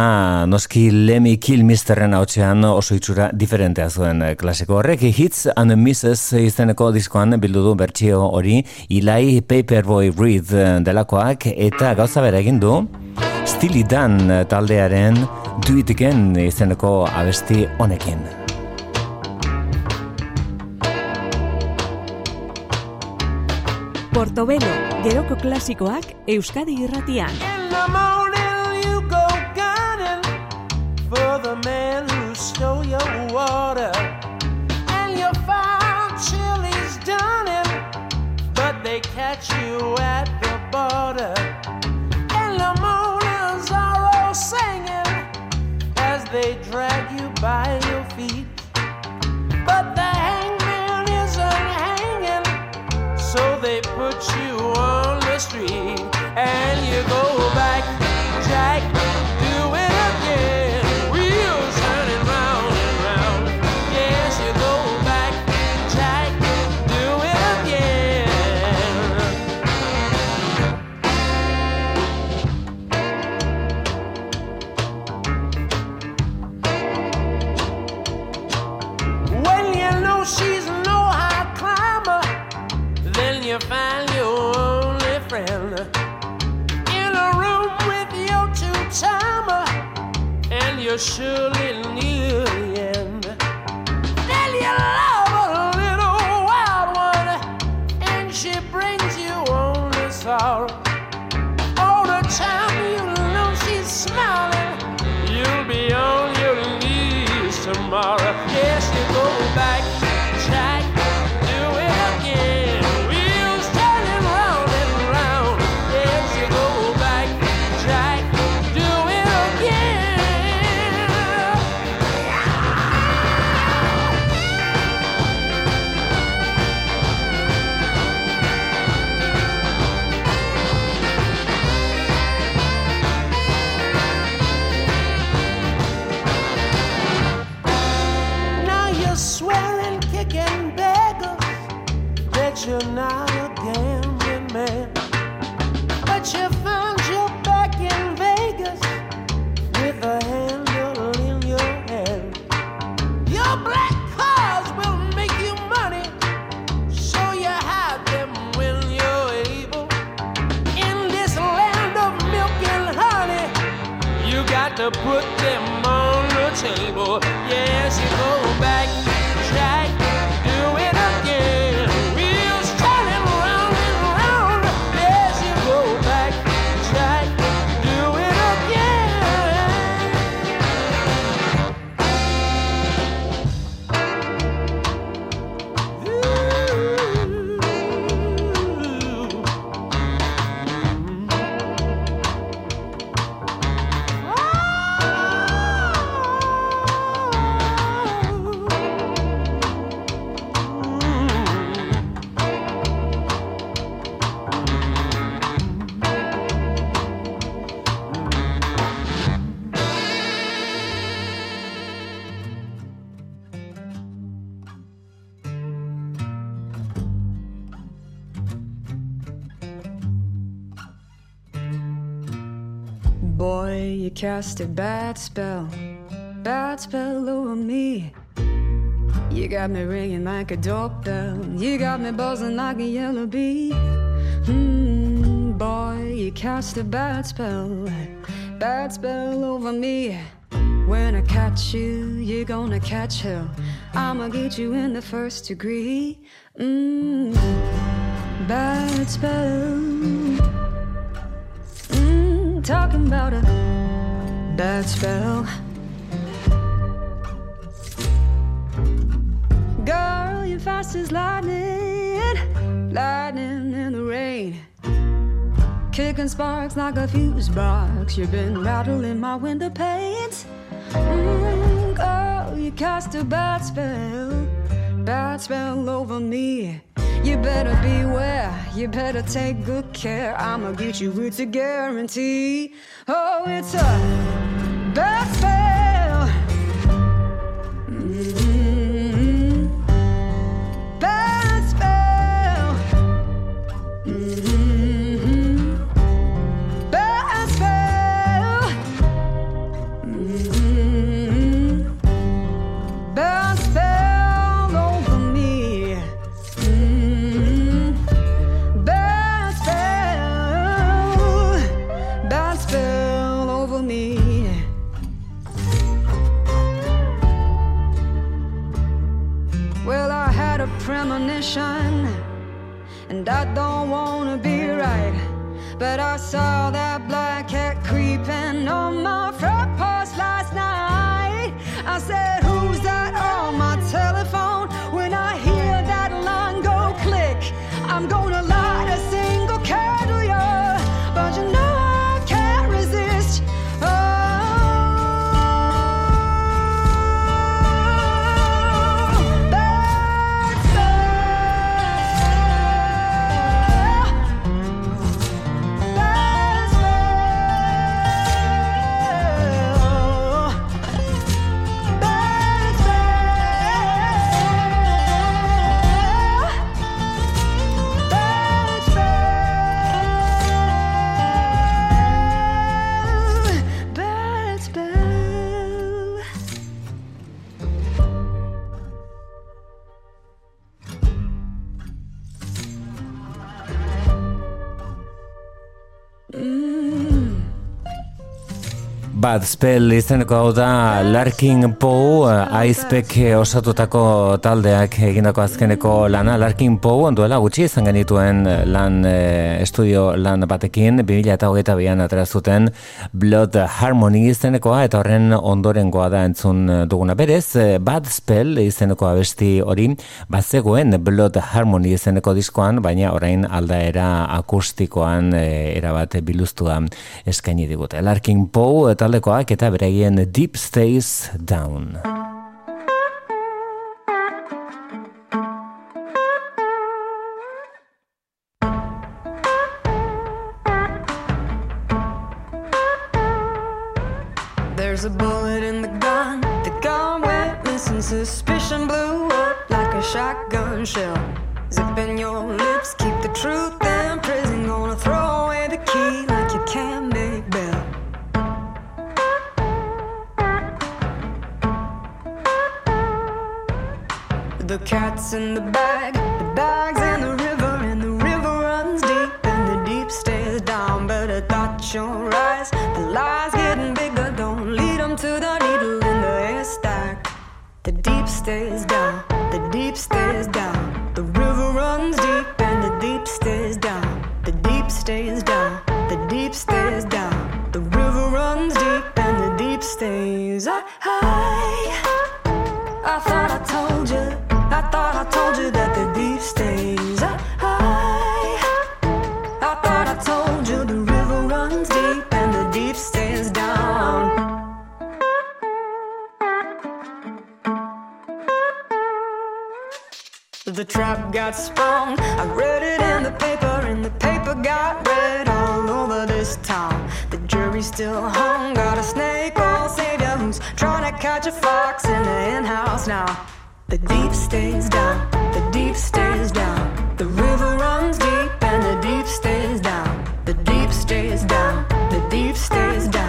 noski Lemmy Kilmisterren hautzean oso itxura diferentea zuen klasiko horrek. Hits and Misses izeneko diskoan bildu du bertsio hori Eli Paperboy Reed delakoak eta gauza bera egin du Steely Dan taldearen Do It Again izeneko abesti honekin. Portobelo, geroko klasikoak Euskadi irratian. They catch you at surely cast a bad spell, bad spell over me. You got me ringing like a doorbell. You got me buzzing like a yellow bee. Hmm, boy, you cast a bad spell, bad spell over me. When I catch you, you're gonna catch hell. I'ma get you in the first degree. Mm, bad spell. Mm, talking about a bad spell. Girl, you're fast as lightning, lightning in the rain. Kicking sparks like a fuse box. You've been rattling my window panes. Mm, girl, you cast a bad spell, bad spell over me. You better beware, you better take good care. I'ma get you with a guarantee. Oh, it's a that's But I saw that Bad Spell izeneko hau da Larkin Poe aizpek osatutako taldeak egindako azkeneko lana. Larkin Poe duela gutxi izan genituen lan eh, estudio lan batekin 2000 eta hogeita bian Blood Harmony izenekoa eta horren ondorengoa da entzun duguna. Berez Bad Spell izeneko abesti hori bazegoen Blood Harmony izeneko diskoan baina orain aldaera akustikoan eh, erabat biluztua eskaini digute. Larkin Poe Deep Stays Down. There's a bullet in the gun, the gun went missing, suspicion blew up like a shotgun shell. Cat's in the bag, the bag's in the river, and the river runs deep, and the deep stays down. But Better dot your eyes, the lies getting bigger, don't lead them to the needle in the haystack. The deep stays down, the deep stays down. The river runs deep, and the deep stays down. The deep stays down, the deep stays down. The river runs deep, and the deep stays high. The trap got sprung. I read it in the paper, and the paper got read all over this town. The jury still hung, got a snake oil savior who's trying to catch a fox in the hen house now. The deep stays down, the deep stays down. The river runs deep, and the deep stays down. The deep stays down, the deep stays down.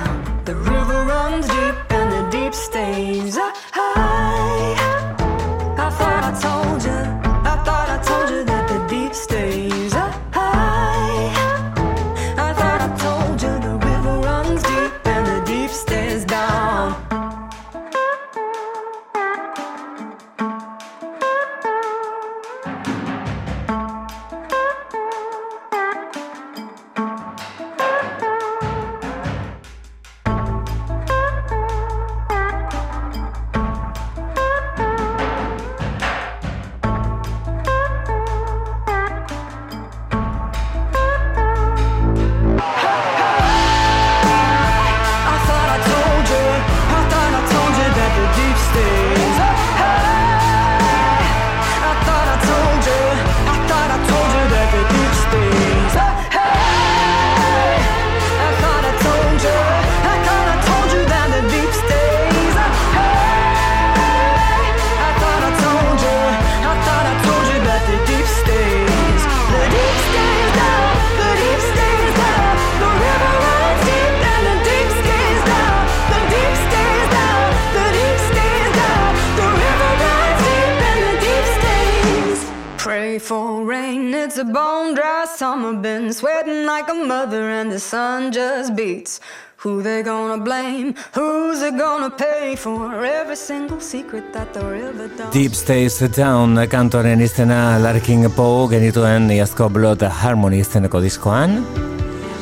Deep Stays Down kantoren izena Larkin Poe genituen iazko Blood Harmony izeneko diskoan.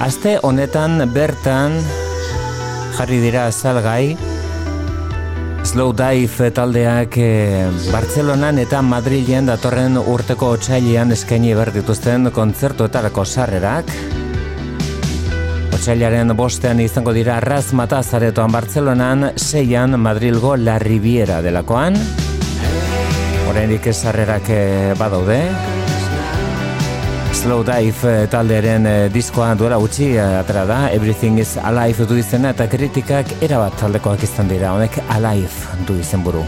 Aste honetan bertan jarri dira salgai Slow Dive taldeak eh, Bartzelonan eta Madrilen datorren urteko otsailean eskaini behar dituzten kontzertuetarako sarrerak. Otsailaren bostean izango dira Raz Matazaretoan Bartzelonan, seian Madrilgo La Riviera delakoan. Oraindik sarrerak eh, badaude. Slow Dive eh, taldearen eh, diskoa duela gutxi atera da, Everything is Alive du izena eta kritikak erabat taldekoak izan dira, honek Alive du izen buru.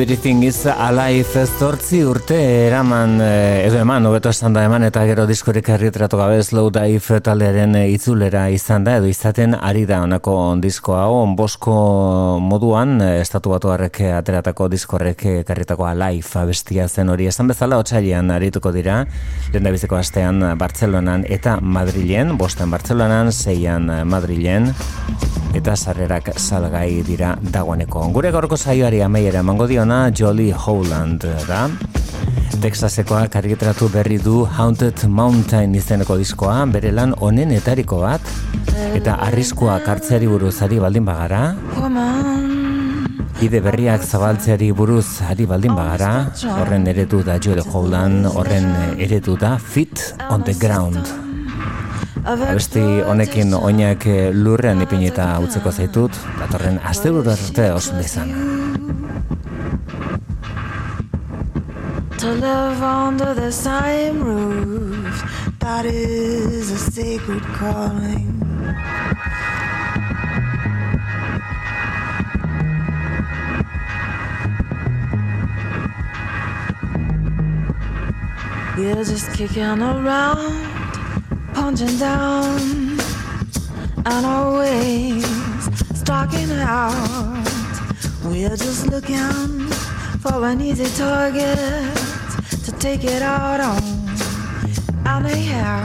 Everything is alive zortzi urte eraman, eh, edo eman, hobeto esan da eman, eta gero diskorik herrietratu gabe slow dive taldearen itzulera izan da, edo izaten ari da onako disko hau, bosko moduan, eh, estatu batu ateratako diskorrek karritako alive abestia zen hori. Esan bezala, otxailean arituko dira, lehen biziko astean Bartzelonan eta Madrilen, bosten Bartzelonan, zeian Madrilen, eta sarrerak salgai dira dagoeneko. Gure gaurko saioari amaiera emango diona Jolly Howland da. Texasekoa kargetratu berri du Haunted Mountain izeneko diskoa, bere lan onen etariko bat, eta arriskua kartzeari buruz ari baldin bagara. Ide berriak zabaltzeari buruz ari baldin bagara, horren eredu da Jolly Howland, horren eredu da Fit on the Ground. Abesti honekin oinak lurrean ipinita utzeko zaitut, datorren azte arte osun dizan. To live under the same roof. That is a sacred calling. You're just kicking around punching down and always stalking out. We're just looking for an easy target take it out on. Anyhow,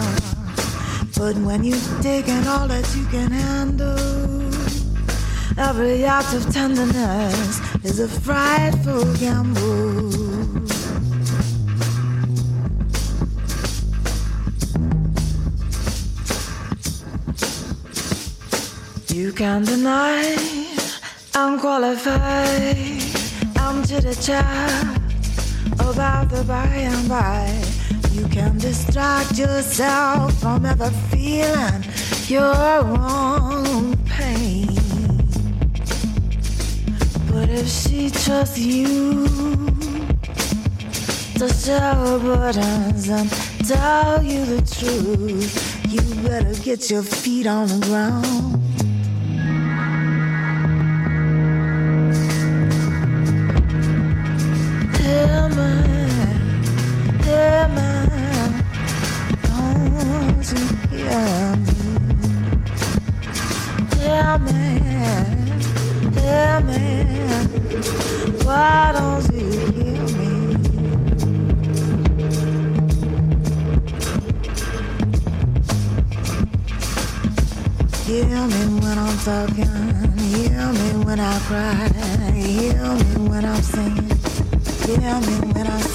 but when you've taken all that you can handle, every act of tenderness is a frightful gamble. You can't deny I'm qualified. I'm to the chat about the by and by. You can distract yourself from ever feeling your own pain. But if she trusts you to show buttons and tell you the truth, you better get your feet on the ground. I'm talking, hear me when I cry, hear me when I'm singing, hear me when I sigh.